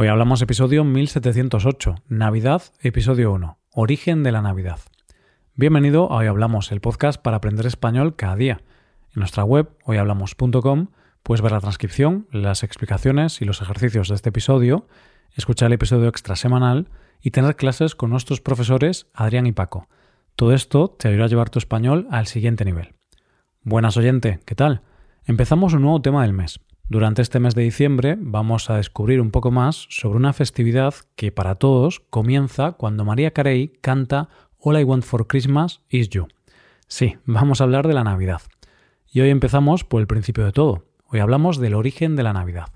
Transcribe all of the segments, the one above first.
Hoy hablamos episodio 1708, Navidad, episodio 1, Origen de la Navidad. Bienvenido a Hoy Hablamos, el podcast para aprender español cada día. En nuestra web, hoyhablamos.com, puedes ver la transcripción, las explicaciones y los ejercicios de este episodio, escuchar el episodio extra semanal y tener clases con nuestros profesores Adrián y Paco. Todo esto te ayudará a llevar tu español al siguiente nivel. Buenas oyente, ¿qué tal? Empezamos un nuevo tema del mes. Durante este mes de diciembre vamos a descubrir un poco más sobre una festividad que para todos comienza cuando María Carey canta All I Want for Christmas is You. Sí, vamos a hablar de la Navidad. Y hoy empezamos por el principio de todo. Hoy hablamos del origen de la Navidad.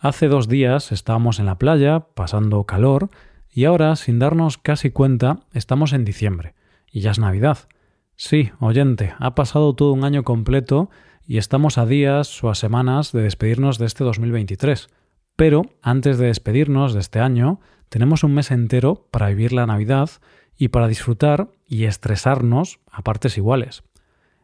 Hace dos días estábamos en la playa, pasando calor, y ahora, sin darnos casi cuenta, estamos en diciembre, y ya es Navidad. Sí, oyente, ha pasado todo un año completo y estamos a días o a semanas de despedirnos de este 2023. Pero antes de despedirnos de este año, tenemos un mes entero para vivir la Navidad y para disfrutar y estresarnos a partes iguales.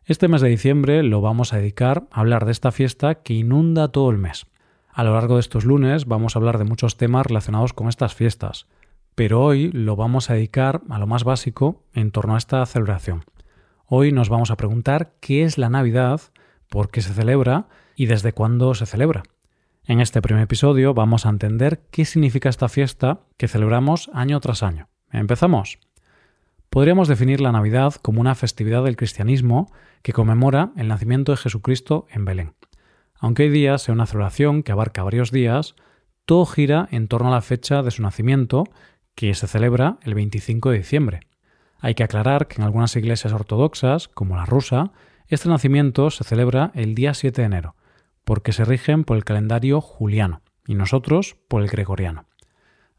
Este mes de diciembre lo vamos a dedicar a hablar de esta fiesta que inunda todo el mes. A lo largo de estos lunes vamos a hablar de muchos temas relacionados con estas fiestas, pero hoy lo vamos a dedicar a lo más básico en torno a esta celebración. Hoy nos vamos a preguntar qué es la Navidad, por qué se celebra y desde cuándo se celebra. En este primer episodio vamos a entender qué significa esta fiesta que celebramos año tras año. ¿Empezamos? Podríamos definir la Navidad como una festividad del cristianismo que conmemora el nacimiento de Jesucristo en Belén. Aunque hoy día sea una celebración que abarca varios días, todo gira en torno a la fecha de su nacimiento, que se celebra el 25 de diciembre. Hay que aclarar que en algunas iglesias ortodoxas, como la rusa, este nacimiento se celebra el día 7 de enero, porque se rigen por el calendario juliano y nosotros por el gregoriano.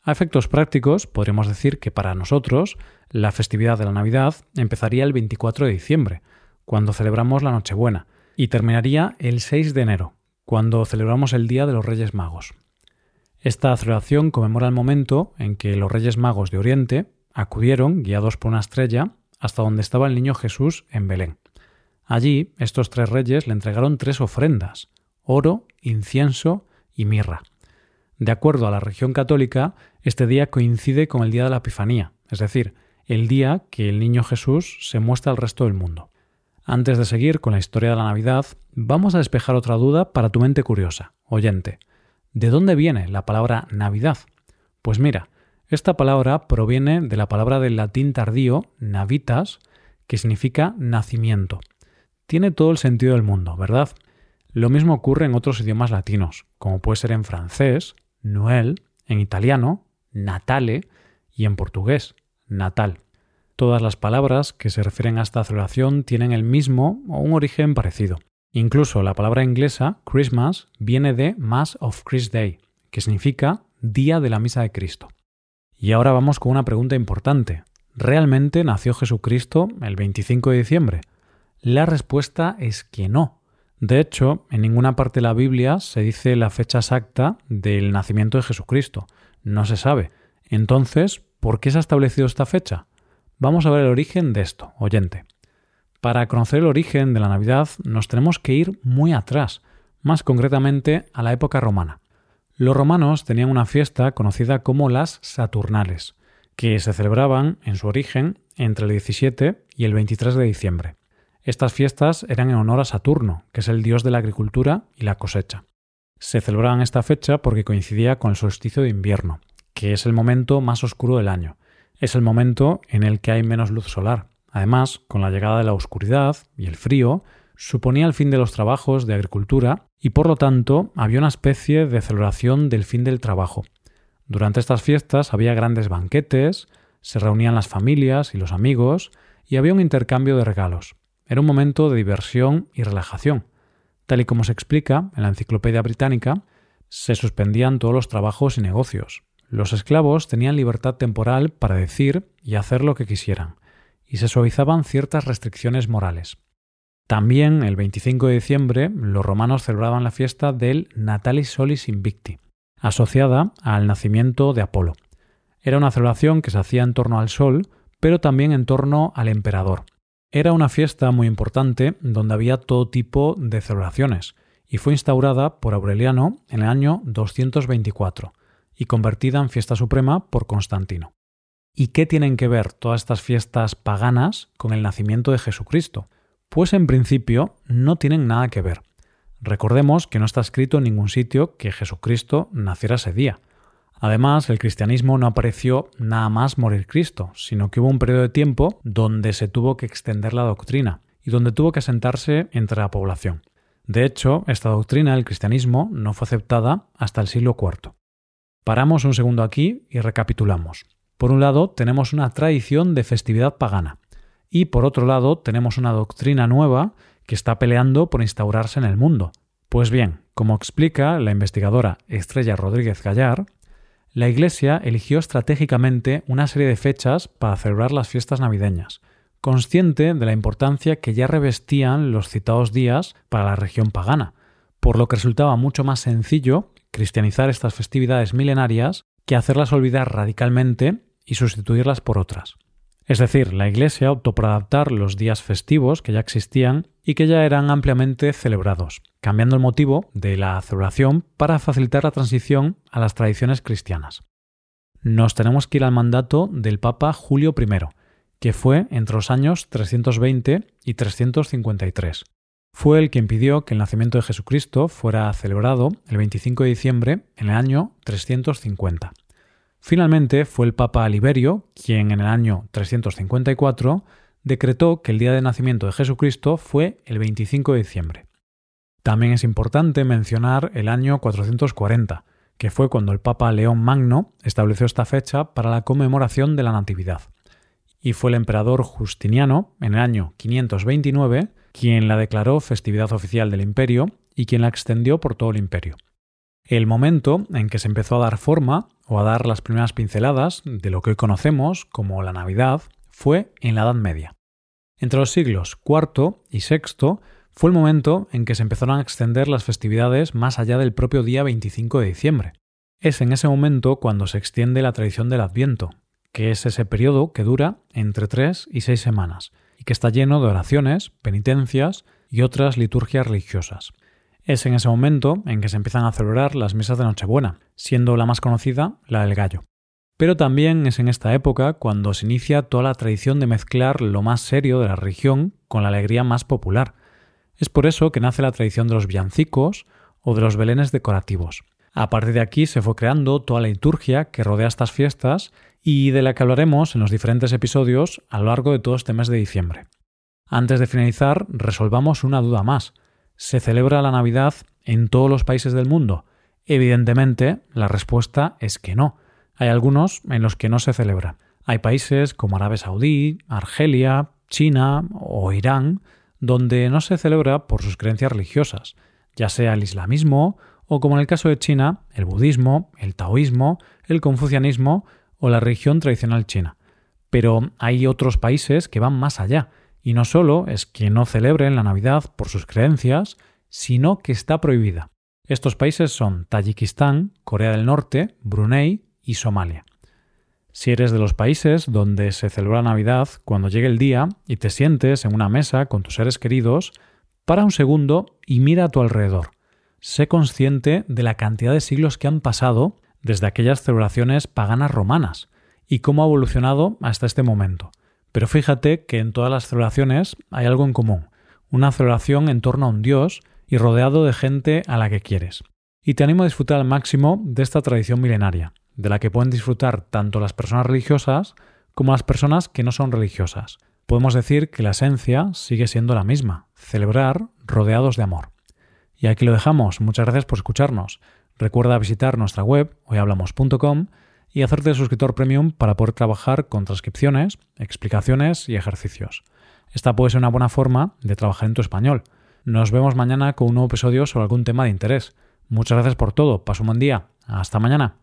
A efectos prácticos, podríamos decir que para nosotros la festividad de la Navidad empezaría el 24 de diciembre, cuando celebramos la Nochebuena, y terminaría el 6 de enero, cuando celebramos el Día de los Reyes Magos. Esta celebración conmemora el momento en que los Reyes Magos de Oriente acudieron, guiados por una estrella, hasta donde estaba el niño Jesús en Belén. Allí estos tres reyes le entregaron tres ofrendas oro, incienso y mirra. De acuerdo a la religión católica, este día coincide con el día de la Epifanía, es decir, el día que el niño Jesús se muestra al resto del mundo. Antes de seguir con la historia de la Navidad, vamos a despejar otra duda para tu mente curiosa, oyente. ¿De dónde viene la palabra Navidad? Pues mira, esta palabra proviene de la palabra del latín tardío navitas, que significa nacimiento. Tiene todo el sentido del mundo, ¿verdad? Lo mismo ocurre en otros idiomas latinos, como puede ser en francés, Noel, en italiano, Natale y en portugués, Natal. Todas las palabras que se refieren a esta celebración tienen el mismo o un origen parecido. Incluso la palabra inglesa Christmas viene de Mass of Christ Day, que significa Día de la Misa de Cristo. Y ahora vamos con una pregunta importante. ¿Realmente nació Jesucristo el 25 de diciembre? La respuesta es que no. De hecho, en ninguna parte de la Biblia se dice la fecha exacta del nacimiento de Jesucristo. No se sabe. Entonces, ¿por qué se ha establecido esta fecha? Vamos a ver el origen de esto, oyente. Para conocer el origen de la Navidad nos tenemos que ir muy atrás, más concretamente a la época romana. Los romanos tenían una fiesta conocida como las Saturnales, que se celebraban en su origen entre el 17 y el 23 de diciembre. Estas fiestas eran en honor a Saturno, que es el dios de la agricultura y la cosecha. Se celebraban esta fecha porque coincidía con el solsticio de invierno, que es el momento más oscuro del año. Es el momento en el que hay menos luz solar. Además, con la llegada de la oscuridad y el frío, suponía el fin de los trabajos de agricultura y por lo tanto había una especie de celebración del fin del trabajo. Durante estas fiestas había grandes banquetes, se reunían las familias y los amigos y había un intercambio de regalos. Era un momento de diversión y relajación. Tal y como se explica en la Enciclopedia Británica, se suspendían todos los trabajos y negocios. Los esclavos tenían libertad temporal para decir y hacer lo que quisieran, y se suavizaban ciertas restricciones morales. También el 25 de diciembre los romanos celebraban la fiesta del Natalis Solis Invicti, asociada al nacimiento de Apolo. Era una celebración que se hacía en torno al sol, pero también en torno al emperador. Era una fiesta muy importante donde había todo tipo de celebraciones, y fue instaurada por Aureliano en el año 224 y convertida en fiesta suprema por Constantino. ¿Y qué tienen que ver todas estas fiestas paganas con el nacimiento de Jesucristo? Pues en principio no tienen nada que ver. Recordemos que no está escrito en ningún sitio que Jesucristo naciera ese día. Además, el cristianismo no apareció nada más morir Cristo, sino que hubo un periodo de tiempo donde se tuvo que extender la doctrina y donde tuvo que asentarse entre la población. De hecho, esta doctrina del cristianismo no fue aceptada hasta el siglo IV. Paramos un segundo aquí y recapitulamos. Por un lado, tenemos una tradición de festividad pagana y por otro lado, tenemos una doctrina nueva que está peleando por instaurarse en el mundo. Pues bien, como explica la investigadora Estrella Rodríguez Gallar, la Iglesia eligió estratégicamente una serie de fechas para celebrar las fiestas navideñas, consciente de la importancia que ya revestían los citados días para la región pagana, por lo que resultaba mucho más sencillo cristianizar estas festividades milenarias que hacerlas olvidar radicalmente y sustituirlas por otras. Es decir, la Iglesia optó por adaptar los días festivos que ya existían y que ya eran ampliamente celebrados, cambiando el motivo de la celebración para facilitar la transición a las tradiciones cristianas. Nos tenemos que ir al mandato del Papa Julio I, que fue entre los años 320 y 353. Fue el que impidió que el nacimiento de Jesucristo fuera celebrado el 25 de diciembre en el año 350. Finalmente fue el Papa Liberio quien en el año 354 decretó que el día de nacimiento de Jesucristo fue el 25 de diciembre. También es importante mencionar el año 440, que fue cuando el Papa León Magno estableció esta fecha para la conmemoración de la Natividad. Y fue el emperador Justiniano, en el año 529, quien la declaró festividad oficial del imperio y quien la extendió por todo el imperio. El momento en que se empezó a dar forma o a dar las primeras pinceladas de lo que hoy conocemos como la Navidad fue en la Edad Media. Entre los siglos IV y VI fue el momento en que se empezaron a extender las festividades más allá del propio día 25 de diciembre. Es en ese momento cuando se extiende la tradición del Adviento, que es ese periodo que dura entre tres y seis semanas, y que está lleno de oraciones, penitencias y otras liturgias religiosas. Es en ese momento en que se empiezan a celebrar las misas de Nochebuena, siendo la más conocida la del gallo. Pero también es en esta época cuando se inicia toda la tradición de mezclar lo más serio de la religión con la alegría más popular. Es por eso que nace la tradición de los villancicos o de los belenes decorativos. A partir de aquí se fue creando toda la liturgia que rodea estas fiestas y de la que hablaremos en los diferentes episodios a lo largo de todo este mes de diciembre. Antes de finalizar, resolvamos una duda más. ¿Se celebra la Navidad en todos los países del mundo? Evidentemente, la respuesta es que no. Hay algunos en los que no se celebra. Hay países como Arabia Saudí, Argelia, China o Irán, donde no se celebra por sus creencias religiosas, ya sea el islamismo o como en el caso de China, el budismo, el taoísmo, el confucianismo o la religión tradicional china. Pero hay otros países que van más allá, y no solo es que no celebren la Navidad por sus creencias, sino que está prohibida. Estos países son Tayikistán, Corea del Norte, Brunei y Somalia. Si eres de los países donde se celebra Navidad, cuando llegue el día y te sientes en una mesa con tus seres queridos, para un segundo y mira a tu alrededor. Sé consciente de la cantidad de siglos que han pasado desde aquellas celebraciones paganas romanas y cómo ha evolucionado hasta este momento. Pero fíjate que en todas las celebraciones hay algo en común, una celebración en torno a un dios y rodeado de gente a la que quieres. Y te animo a disfrutar al máximo de esta tradición milenaria, de la que pueden disfrutar tanto las personas religiosas como las personas que no son religiosas. Podemos decir que la esencia sigue siendo la misma, celebrar rodeados de amor. Y aquí lo dejamos. Muchas gracias por escucharnos. Recuerda visitar nuestra web hoyhablamos.com y hacerte suscriptor premium para poder trabajar con transcripciones, explicaciones y ejercicios. Esta puede ser una buena forma de trabajar en tu español. Nos vemos mañana con un nuevo episodio sobre algún tema de interés. Muchas gracias por todo. Paso un buen día. Hasta mañana.